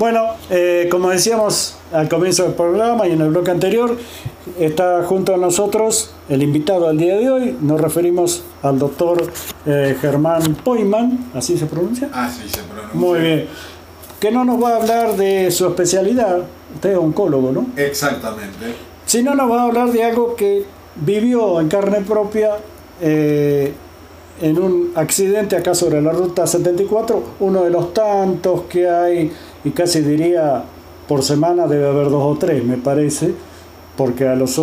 Bueno, eh, como decíamos al comienzo del programa y en el bloque anterior, está junto a nosotros el invitado al día de hoy. Nos referimos al doctor eh, Germán Poiman, ¿así se pronuncia? Así se pronuncia. Muy bien. Que no nos va a hablar de su especialidad, usted es oncólogo, ¿no? Exactamente. Sino nos va a hablar de algo que vivió en carne propia eh, en un accidente acá sobre la ruta 74, uno de los tantos que hay, y casi diría por semana debe haber dos o tres, me parece, porque a los,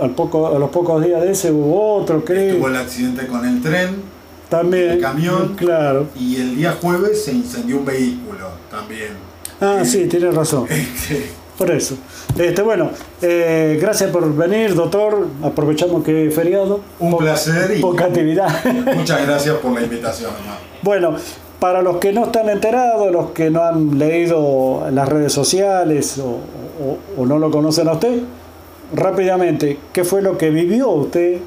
al poco, a los pocos días de ese hubo otro, creo. Tuvo el accidente con el tren, también, el camión, claro. y el día jueves se incendió un vehículo también. Ah, Eh, sí, tiene razón. este, Por eso. Este, bueno, eh, gracias por venir, doctor. Aprovechamos que es feriado. Un Po- placer y- Poca actividad. muchas gracias por la invitación, Omar. bueno, para los que no están enterados, los que no han leído las redes sociales o, o- o no lo conocen a usted, rápidamente, ¿qué fue lo que vivió usted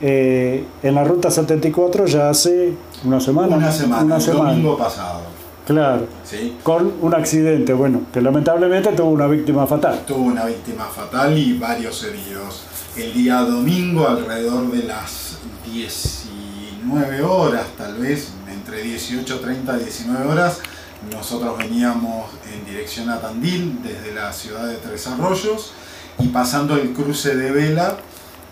eh, en la ruta 74 ya hace una semana? Una semana, Una el semana. domingo pasado. Claro. ¿sí? Con un accidente, bueno, que lamentablemente tuvo una víctima fatal. Tuvo una víctima fatal y varios heridos. El día domingo, alrededor de las 19 horas, tal vez, entre 18.30 y 19 horas, nosotros veníamos en dirección a Tandil, desde la ciudad de Tres Arroyos, y pasando el cruce de Vela,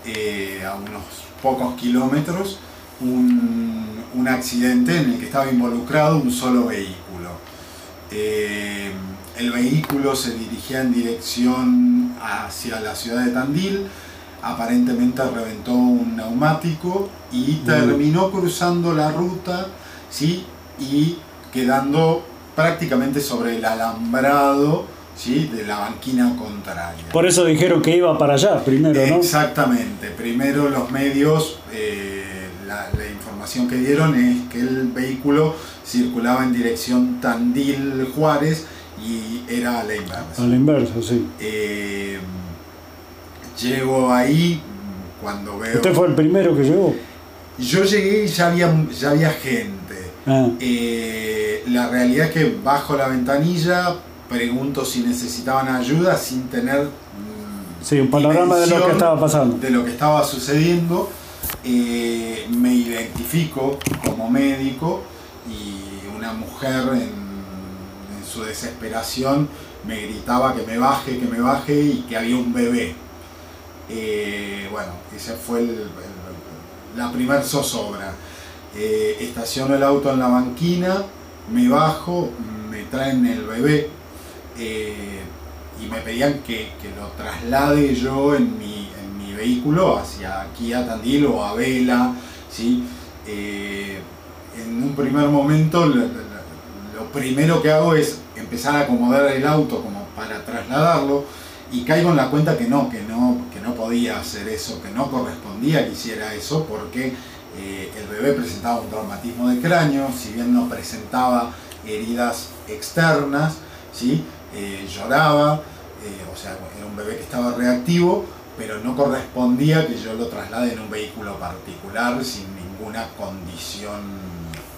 eh, a unos pocos kilómetros, un, un accidente en el que estaba involucrado un solo vehículo. Eh, el vehículo se dirigía en dirección hacia la ciudad de Tandil, aparentemente reventó un neumático y terminó cruzando la ruta ¿sí? y quedando prácticamente sobre el alambrado ¿sí? de la banquina contraria. Por eso dijeron que iba para allá primero, ¿no? Exactamente. Primero los medios, eh, la, la información que dieron es que el vehículo circulaba en dirección Tandil-Juárez y era a la inversa. A la inversa, sí. Eh, llego ahí cuando veo... ¿Usted fue el primero que llegó? Yo llegué y ya había, ya había gente. Ah, Eh, la realidad es que bajo la ventanilla pregunto si necesitaban ayuda sin tener mm, sí, un panorama de lo que estaba pasando. de lo que estaba sucediendo. Eh, me identifico como médico y una mujer en, en su desesperación me gritaba que me baje, que me baje y que había un bebé. Eh, bueno, esa fue el- el- la primer zozobra. Eh, estaciono el auto en la banquina, me bajo, me traen el bebé eh, y me pedían que, que lo traslade yo en mi, en mi vehículo hacia aquí a Tandil o a Vela. ¿sí? Eh, en un primer momento lo, lo- primero que hago es empezar a acomodar el auto como para trasladarlo y caigo en la cuenta que no, que no, que no podía hacer eso, que no correspondía que hiciera eso porque eh, el bebé presentaba un traumatismo de cráneo, si bien no presentaba heridas externas, ¿sí? Eh, lloraba, eh, o sea, era un bebé que estaba reactivo, pero no correspondía que yo lo traslade en un vehículo particular sin ninguna condición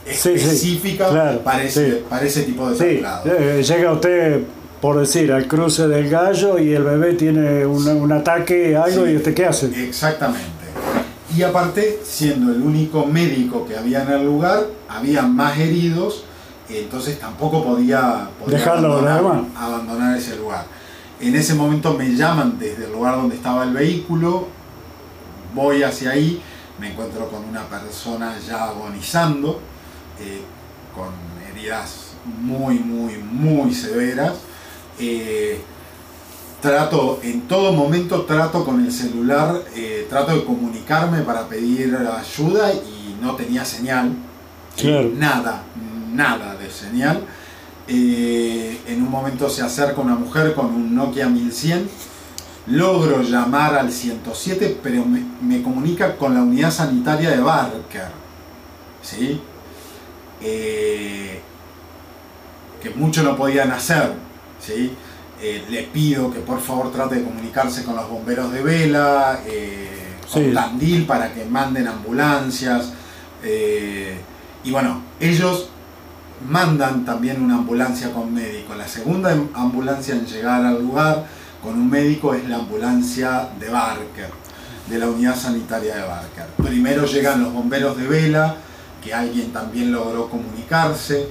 Sí, sí, específica claro, para, ese, sí. para ese tipo de traslado. llega usted, por decir, al cruce del gallo y el bebé tiene un, un ataque, algo, y usted qué hace? Exactamente. Y aparte, siendo el único médico que había en el lugar, había más heridos, entonces tampoco podía, podía Dejarlo, abandonar ese lugar. En ese momento me llaman desde el lugar donde estaba el vehículo, voy hacia ahí, me encuentro con una persona ya agonizando, eh, con heridas muy, muy, muy severas. Eh, trato, en todo momento trato con el celular, eh, trato de comunicarme para pedir ayuda y no tenía señal. Claro. Nada, nada de señal. Eh, en un momento se acerca una mujer con un Nokia 1100. Logro llamar al 107, pero me, me comunica con la unidad sanitaria de Barker. ¿Sí? Eh, que mucho no podían hacer. ¿sí? Eh, le pido que por favor trate de comunicarse con los bomberos de vela, eh, con Sí. Tandil para que manden ambulancias. eh, y bueno, ellos mandan también una ambulancia con médico. La segunda ambulancia en llegar al lugar con un médico es la ambulancia de Barker, de la unidad sanitaria de Barker. Primero llegan los bomberos de vela, que alguien también logró comunicarse,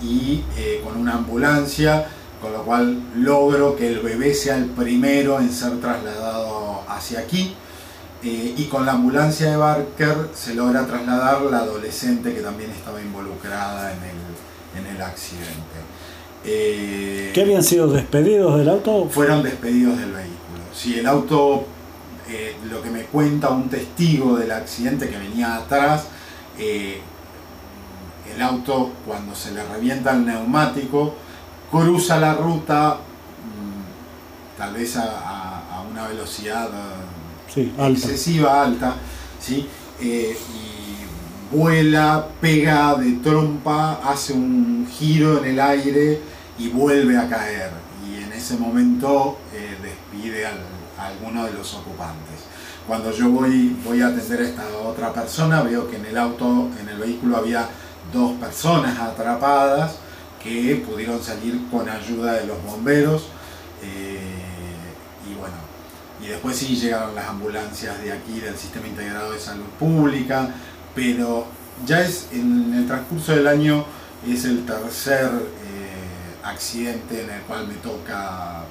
y eh, con una ambulancia, con lo cual logro que el bebé sea el primero en ser trasladado hacia aquí. Eh, y con la ambulancia de Barker se logra trasladar la adolescente que también estaba involucrada en el, en el accidente. Eh, ¿Qué habían sido despedidos del auto? Fueron despedidos del vehículo. Si el auto, lo que me cuenta un testigo del accidente que venía atrás, el auto cuando se le revienta el neumático cruza la ruta mm, tal vez a, una velocidad excesiva, alta, ¿sí? Eh, y vuela, pega de trompa, hace un giro en el aire y vuelve a caer. Y en ese momento eh, despide a alguno de los ocupantes. Cuando yo voy, voy a atender a esta otra persona, veo que en el auto, en el vehículo había dos personas atrapadas que pudieron salir con ayuda de los bomberos. Eh, y bueno, y después sí llegaron las ambulancias de aquí, del Sistema Integrado de Salud Pública, pero ya es en el transcurso del año es el tercer eh, accidente en el cual me toca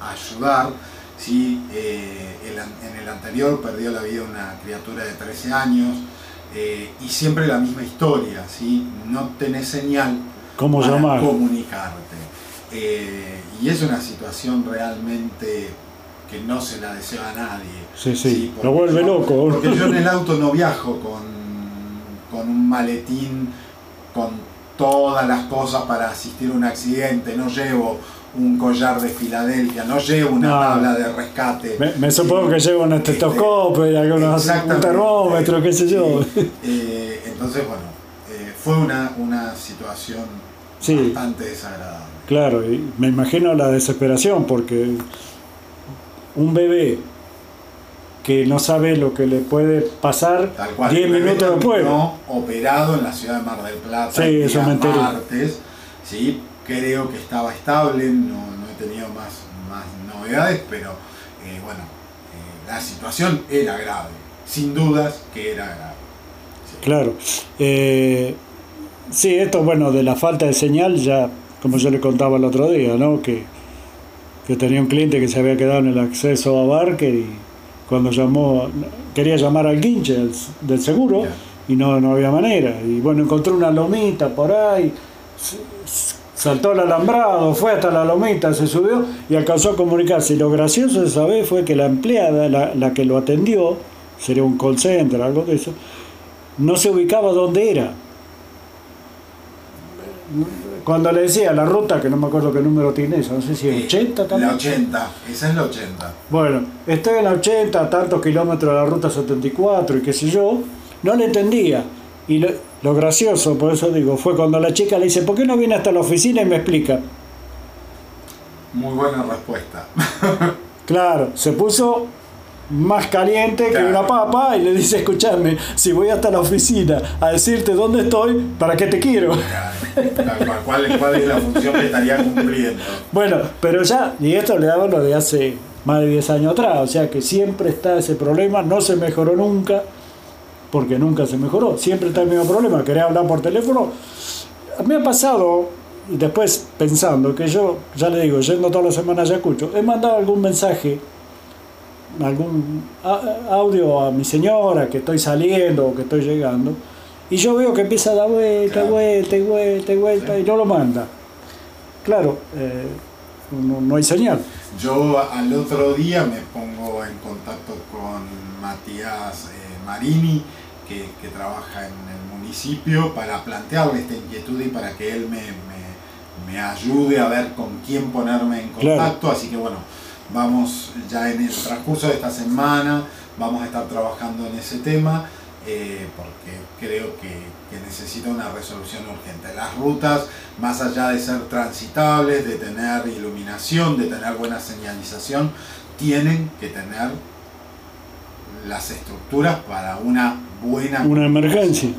ayudar. ¿sí? Eh, en el anterior perdió la vida una criatura de 13 años, y siempre la misma historia, ¿sí? no tenés señal ¿Cómo para llamar? comunicarte. Eh, y es una situación realmente que no se la desea a nadie. Sí, sí, lo vuelve loco. Porque yo en el auto no viajo con, con un maletín con todas las cosas para asistir a un accidente, no llevo un collar de Filadelfia, no llevo una tabla de rescate. Me, supongo que llevo un estetoscopio y algunos un termómetro, qué sé yo. Eh, entonces, bueno, eh, fue una, una situación bastante desagradable. Claro, y me imagino la desesperación porque un bebé que no sabe lo que le puede pasar 10 minutos después. operado en la ciudad de Mar del Plata sí, eso me martes, ¿sí? creo que estaba estable, no, he tenido más, más novedades, pero eh, bueno, eh, la situación era grave, sin dudas que era grave. Claro. Eh, sí, esto, bueno, de la falta de señal, ya, como yo le contaba el otro día, ¿no? Que, que tenía un cliente que se había quedado en el acceso a Barker y cuando llamó, quería llamar al guinche del, seguro y no, no había manera. Y bueno, encontró una lomita por ahí saltó el alambrado, fue hasta la lomita, se subió y alcanzó a comunicarse. Y lo gracioso de esa vez fue que la empleada, la, que lo atendió, sería un call center, algo de eso, no se ubicaba dónde era. Cuando le decía la ruta, que no me acuerdo qué número tiene eso, no sé si es 80 también. La 80, esa es la 80. Bueno, estoy en la 80, tantos kilómetros de la ruta 74 y qué sé yo, no le entendía. Y lo, gracioso, por eso digo, fue cuando la chica le dice, ¿por qué no viene hasta la oficina y me explica? Muy buena respuesta. claro, se puso más caliente que una papa y le dice, escúchame, si voy hasta la oficina a decirte dónde estoy, ¿para qué te quiero? ¿Cuál, es la función que estaría cumpliendo? Bueno, pero ya, y esto le daba lo de hace más de 10 años atrás, o sea que siempre está ese problema, no se mejoró nunca porque nunca se mejoró. Siempre está el mismo problema, querer hablar por teléfono. Me ha pasado, y después pensando, que yo, ya le digo, yendo todas las semanas a Ayacucho, he mandado algún mensaje, algún audio a mi señora que estoy saliendo o que estoy llegando, y yo veo que empieza a dar vuelta, vuelta, vuelta, vuelta, y no lo manda. Claro, eh, no, hay señal. Yo al otro día me pongo en contacto con Matías eh, Marini, que, trabaja en el municipio, para plantearle esta inquietud y para que él me, me, ayude a ver con quién ponerme en contacto. Así que bueno, vamos ya en el transcurso de esta semana, vamos a estar trabajando en ese tema. Eh, porque creo que, que, necesita una resolución urgente. Las rutas, más allá de ser transitables, de tener iluminación, de tener buena señalización, tienen que tener las estructuras para una buena... Una emergencia.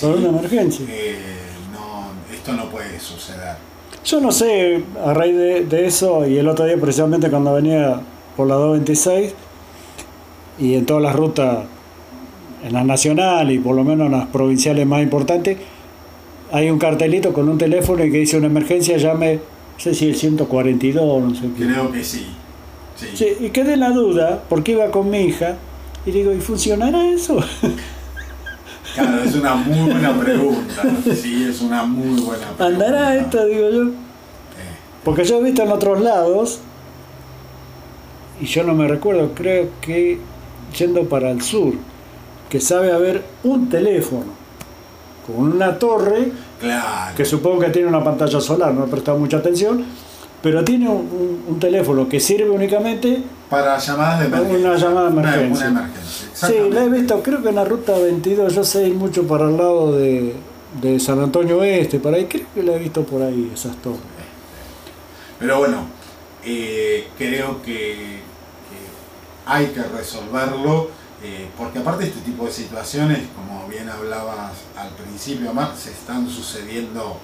para una emergencia. Eh, no, esto no puede suceder. Yo no sé, a raíz de, de eso, y el otro día precisamente cuando venía por la 226, y en todas las rutas, en las nacionales y por lo menos en las provinciales más importantes, hay un cartelito con un teléfono y que dice una emergencia, llame, no sé si el 142, no sé qué. Creo que sí. sí. Sí, y quedé en la duda, porque iba con mi hija, y digo, ¿y funcionará eso? Claro, es una muy buena pregunta. Sí, es una muy buena pregunta. ¿Andará esto, digo yo? Porque yo he visto en otros lados, y yo no me recuerdo, creo que yendo para el sur, que sabe haber un teléfono con una torre, claro. que supongo que tiene una pantalla solar, no he prestado mucha atención, pero tiene un teléfono que sirve únicamente, Para llamadas de emergencia. Una llamada de Una- emergencia. Una, emergencia. sí, la he visto, creo que en la ruta 22, yo sé ir mucho para el lado de, de San Antonio Oeste, por ahí, creo que la he visto por ahí, esas torres. Pero bueno, eh, creo que, que hay que resolverlo, eh, porque aparte este tipo de situaciones, como bien hablabas al principio, Omar, se están sucediendo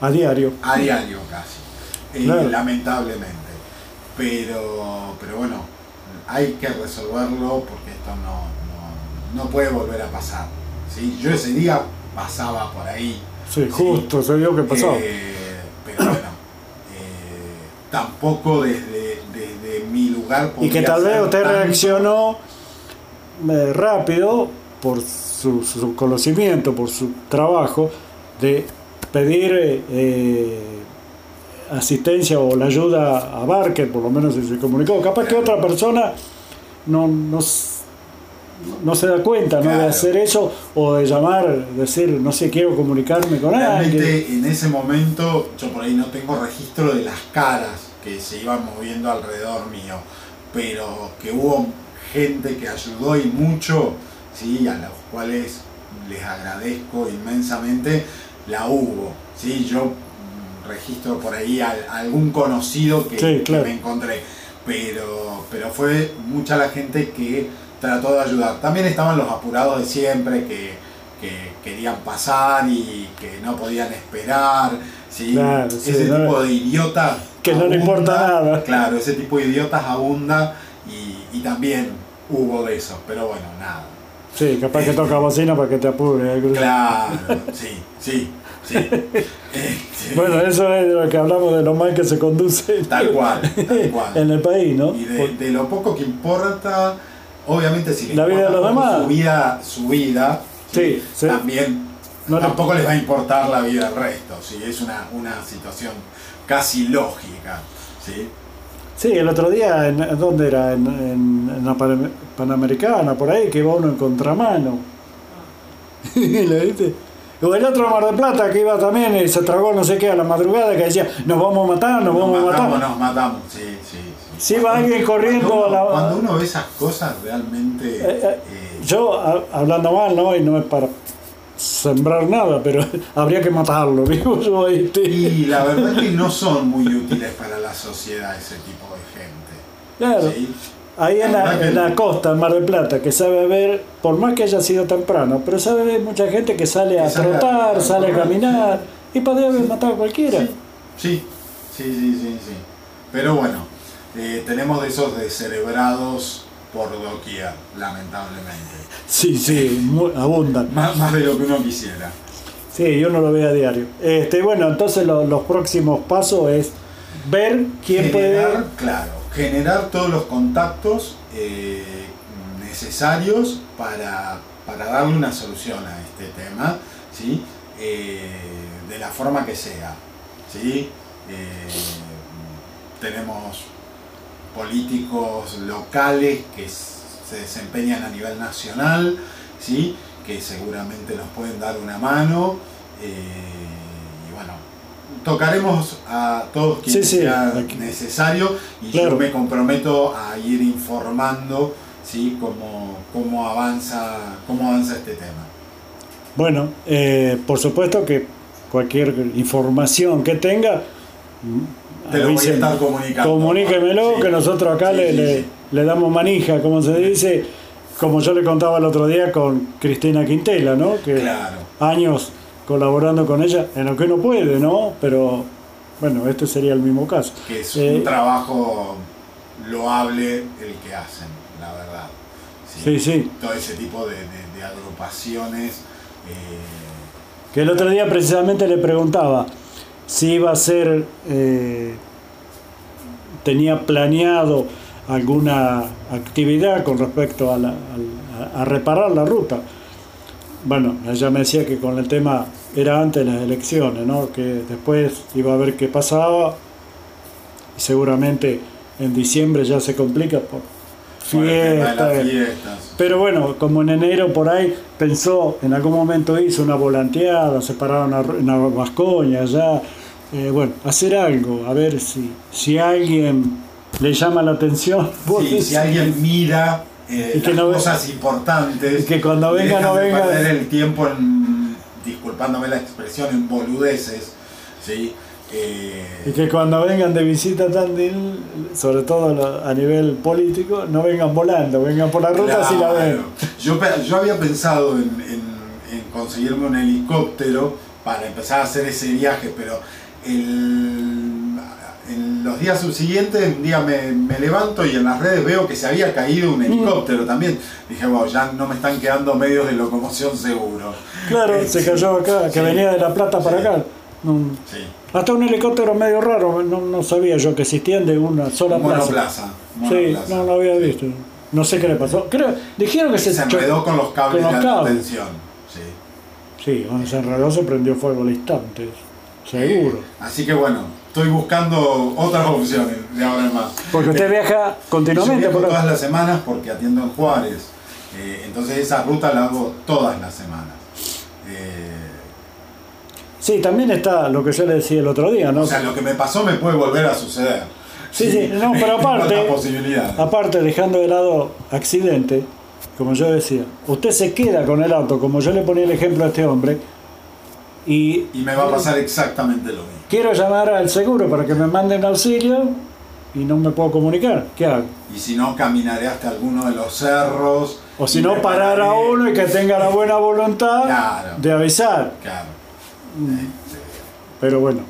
A diario. a diario casi, eh, Claro. lamentablemente. Pero, pero bueno, hay que resolverlo porque esto no, no, no puede volver a pasar. ¿sí? Yo ese día pasaba por ahí. Sí, justo, se vio que pasó. Eh, pero bueno, eh, tampoco desde, desde mi lugar Y que tal vez usted tanto. reaccionó eh, rápido por su, su conocimiento, por su trabajo, de pedir asistencia o la ayuda a Barker, por lo menos si se comunicó. Capaz que otra persona no, no, no se da cuenta ¿no? de hacer eso o de llamar, decir, no sé, quiero comunicarme con alguien. Realmente en ese momento yo por ahí no tengo registro de las caras que se iban moviendo alrededor mío, pero que hubo gente que ayudó y mucho, ¿sí? a los cuales les agradezco inmensamente, la hubo. ¿sí? Yo registro por ahí a, a algún conocido que, Sí, que claro. me encontré, pero, pero fue mucha la gente que trató de ayudar. También estaban los apurados de siempre que, que querían pasar y que no podían esperar. ¿sí? Claro, sí, ese no- tipo de idiotas. Que no le importa nada. Claro, ese tipo de idiotas abunda y, y también hubo de eso, pero bueno, nada. Sí, capaz que toca bocina para que te apure. así. Claro, sí, sí, sí. Este, Bueno, eso es de lo que hablamos de lo mal que se conduce Tal cual, tal cual. en el país, ¿no? Y de, de lo poco que importa, obviamente si La vida de los demás. su vida, su vida Sí, sí. también No tampoco les va a importar la vida del resto, ¿sí? es una, una situación casi lógica. ¿sí? Sí, el otro día, en, ¿en ¿dónde era? En, en- en la Pan- Panamericana, por ahí, que iba uno en contramano. ¿Lo viste? O el otro Mar de Plata que iba también y se tragó no sé qué a la madrugada que decía, nos vamos a matar, nos, vamos a matar. nos matamos, sí, sí. sí. Si va alguien corriendo cuando a uno, la- cuando uno ve esas cosas realmente... Eh, eh, eh, Yo, a- hablando mal, ¿no? Y no es para sembrar nada, pero habría que matarlo, digo yo. ¿viste? y la verdad es que no son muy útiles para la sociedad ese tipo de gente. Claro. ¿sí? Ahí en La en costa, en Mar del Plata, que sabe ver, por más que haya sido temprano, pero sabe ver mucha gente que sale a Que sale a- trotar, sale a caminar, y podría haber matado a cualquiera. Sí, sí, sí, sí, sí, sí. Pero bueno, eh, tenemos de esos descerebrados por doquier, lamentablemente. Sí, sí, abundan. Más, más de lo que uno quisiera. Sí, yo no lo veo a diario. Este, bueno, entonces lo- los próximos pasos es ver quién generar, puede... claro, generar todos los contactos eh, necesarios para, para darle una solución a este tema, ¿sí? Eh, de la forma que sea. ¿sí? Eh, tenemos políticos locales que se desempeñan a nivel nacional, ¿sí? que seguramente nos pueden dar una mano. eh, y bueno, tocaremos a todos quienes Sí, sí, sea aquí. necesario y Claro. yo me comprometo a ir informando ¿sí? cómo, cómo, avanza, cómo avanza este tema. Bueno, eh, por supuesto que cualquier información que tenga, Te lo voy a estar comunicando. comuníquemelo, Sí. que nosotros acá Sí, le, sí, le- damos manija, como se dice, como yo le contaba el otro día con Cristina Quintela, ¿no? Que Claro. años colaborando con ella en lo que no puede, ¿no? Pero bueno, este sería el mismo caso. Que es Eh, un trabajo loable el que hacen, la verdad. Sí, sí. Todo ese tipo de, de- de agrupaciones. eh, Que el otro día precisamente le preguntaba si iba a ser, eh, tenía planeado alguna actividad con respecto a, la- a reparar la ruta. Bueno, ella me decía que con el tema era antes de las elecciones, ¿no? que después iba a ver qué pasaba y seguramente en diciembre ya se complica por fiestas. fiestas. Pero bueno, como en enero por ahí pensó, en algún momento hizo una volanteada, se pararon a, en Vascoña allá. eh, bueno, hacer algo, a ver si, si alguien le llama la atención. vos Sí, decís, si alguien mira eh, Y que las no ve- cosas importantes y que cuando venga no venga- perder el tiempo en, disculpándome la expresión, en boludeces, ¿sí? Eh, Y que cuando vengan de visita a Tandil, sobre todo a nivel político, no vengan volando, vengan por la ruta si la ven. Yo, yo había pensado en, en- en conseguirme un helicóptero para empezar a hacer ese viaje, pero el- en los días subsiguientes, un día me, me levanto y en las redes veo que se había caído Mm. un helicóptero también. Dije, wow, ya no me están quedando medios de locomoción seguro. Claro, Eh, se sí. cayó acá, que Sí. venía de La Plata para Sí. acá. No- Sí. hasta un helicóptero medio raro, no, no sabía yo que existían de una sola plaza. Monoplaza. Sí, monoplaza. no lo había visto. No sé qué le pasó. Creo, dijeron que se, Se enredó con los cables con los de alta cables. tensión. Sí. Sí, cuando se enredó se prendió fuego al instante. Seguro. Así que bueno, estoy buscando otras opciones de ahora en más. Porque usted viaja Yo continuamente viajo por todas las semanas porque atiendo en Juárez. Eh, entonces esa ruta la hago todas las semanas. Eh, Sí, también está lo que yo le decía el otro día, ¿no? o sea, lo que me pasó me puede volver a suceder. Sí, sí, no, pero aparte-. Aparte, dejando de lado accidente, como yo decía, usted se queda con el auto, como yo le ponía el ejemplo a este hombre, y Y me va a pasar exactamente lo mismo. quiero llamar al seguro para que me manden auxilio y no me puedo comunicar. ¿Qué hago? Y si no, caminaré hasta alguno de los cerros. O si no, parar a uno y que tenga la buena voluntad Claro. de avisar. Claro. Pero bueno,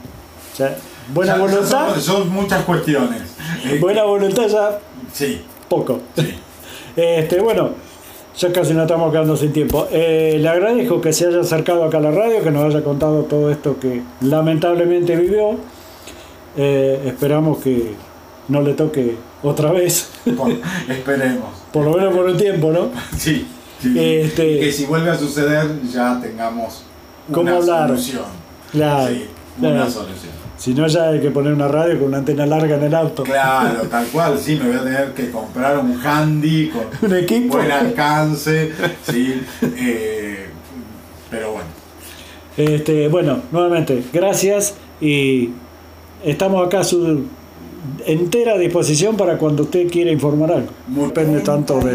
ya, buena Ya- ya voluntad, Son, son muchas cuestiones. Eh, buena voluntad ya Sí, poco. sí. Este, bueno, ya casi nos estamos quedando sin tiempo. Eh, le agradezco que se haya acercado acá a la radio, que nos haya contado todo esto que lamentablemente vivió. Eh, esperamos que no le toque otra vez, Por- esperemos. por lo menos por un tiempo, ¿no? Sí. sí. Este- que si vuelve a suceder ya tengamos ¿Cómo una hablar? solución. Claro, Sí, claro. una solución. Si no, ya hay que poner una radio con una antena larga en el auto. Claro, tal cual, sí, me voy a tener que comprar un handy con Un equipo. buen alcance, sí, eh, pero bueno, Este, bueno, nuevamente, gracias y estamos acá a su entera disposición para cuando usted quiera informar algo. Depende tanto de...